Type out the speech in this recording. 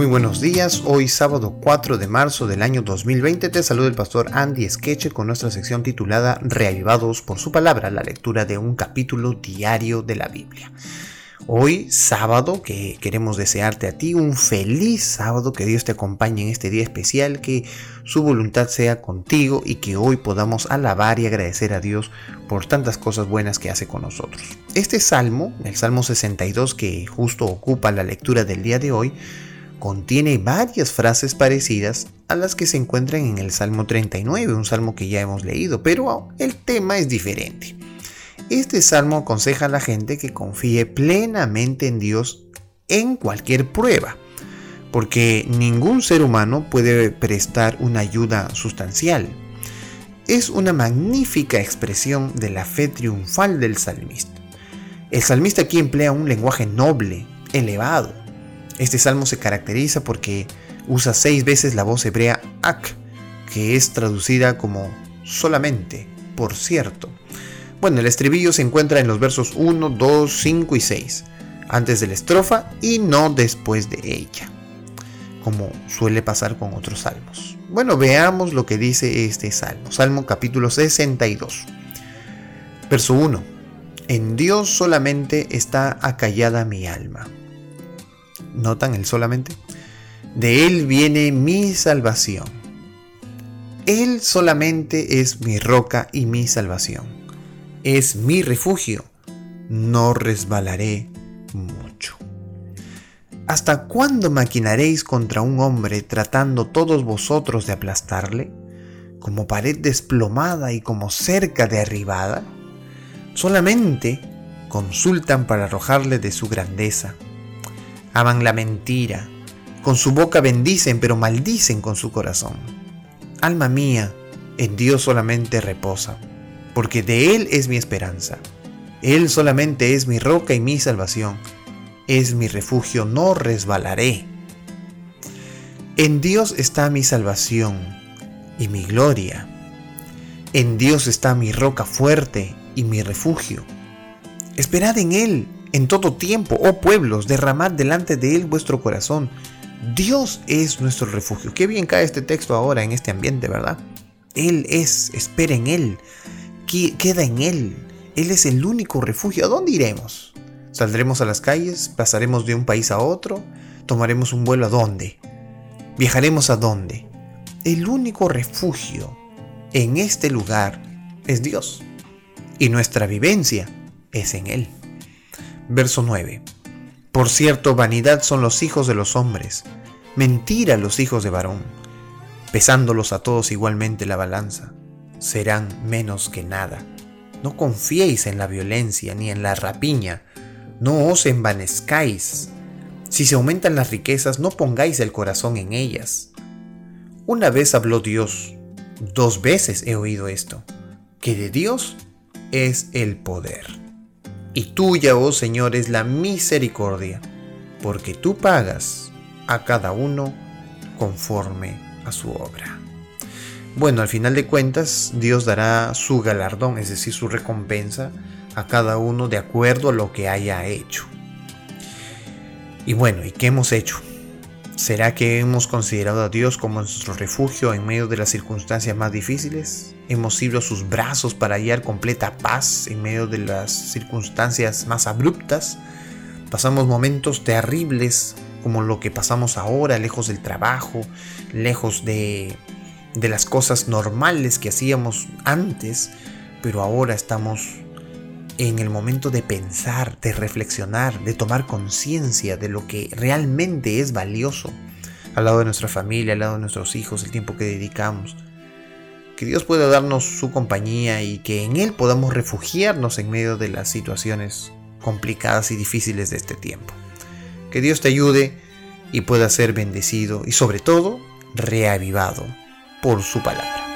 Muy buenos días, hoy sábado 4 de marzo del año 2020 te saluda el pastor Andy Skeche con nuestra sección titulada Reavivados por su palabra, la lectura de un capítulo diario de la Biblia. Hoy sábado que queremos desearte a ti un feliz sábado, que Dios te acompañe en este día especial, que su voluntad sea contigo y que hoy podamos alabar y agradecer a Dios por tantas cosas buenas que hace con nosotros. Este salmo, el Salmo 62 que justo ocupa la lectura del día de hoy, contiene varias frases parecidas a las que se encuentran en el Salmo 39, un salmo que ya hemos leído, pero el tema es diferente. Este salmo aconseja a la gente que confíe plenamente en Dios en cualquier prueba, porque ningún ser humano puede prestar una ayuda sustancial. Es una magnífica expresión de la fe triunfal del salmista. El salmista aquí emplea un lenguaje noble, elevado, este salmo se caracteriza porque usa seis veces la voz hebrea ak, que es traducida como solamente, por cierto. Bueno, el estribillo se encuentra en los versos 1, 2, 5 y 6, antes de la estrofa y no después de ella, como suele pasar con otros salmos. Bueno, veamos lo que dice este salmo, Salmo capítulo 62. Verso 1. En Dios solamente está acallada mi alma notan el solamente, de Él viene mi salvación. Él solamente es mi roca y mi salvación. Es mi refugio. No resbalaré mucho. ¿Hasta cuándo maquinaréis contra un hombre tratando todos vosotros de aplastarle? Como pared desplomada y como cerca derribada. Solamente consultan para arrojarle de su grandeza aman la mentira. Con su boca bendicen, pero maldicen con su corazón. Alma mía, en Dios solamente reposa, porque de Él es mi esperanza. Él solamente es mi roca y mi salvación. Es mi refugio, no resbalaré. En Dios está mi salvación y mi gloria. En Dios está mi roca fuerte y mi refugio. Esperad en Él en todo tiempo, oh pueblos, derramad delante de Él vuestro corazón. Dios es nuestro refugio. Qué bien cae este texto ahora en este ambiente, ¿verdad? Él es, espera en Él, queda en Él. Él es el único refugio. ¿A dónde iremos? ¿Saldremos a las calles? ¿Pasaremos de un país a otro? ¿Tomaremos un vuelo a dónde? ¿Viajaremos a dónde? El único refugio en este lugar es Dios. Y nuestra vivencia es en Él. Verso 9. Por cierto, vanidad son los hijos de los hombres, mentira los hijos de varón. Pesándolos a todos igualmente la balanza, serán menos que nada. No confiéis en la violencia ni en la rapiña, no os envanezcáis. Si se aumentan las riquezas, no pongáis el corazón en ellas. Una vez habló Dios, dos veces he oído esto, que de Dios es el poder. Y tuya, oh Señor, es la misericordia, porque tú pagas a cada uno conforme a su obra. Bueno, al final de cuentas, Dios dará su galardón, es decir, su recompensa a cada uno de acuerdo a lo que haya hecho. Y bueno, ¿y qué hemos hecho? ¿Será que hemos considerado a Dios como nuestro refugio en medio de las circunstancias más difíciles? ¿Hemos ido a sus brazos para hallar completa paz en medio de las circunstancias más abruptas? Pasamos momentos terribles como lo que pasamos ahora, lejos del trabajo, lejos de, de las cosas normales que hacíamos antes, pero ahora estamos en el momento de pensar, de reflexionar, de tomar conciencia de lo que realmente es valioso al lado de nuestra familia, al lado de nuestros hijos, el tiempo que dedicamos. Que Dios pueda darnos su compañía y que en Él podamos refugiarnos en medio de las situaciones complicadas y difíciles de este tiempo. Que Dios te ayude y pueda ser bendecido y sobre todo reavivado por su palabra.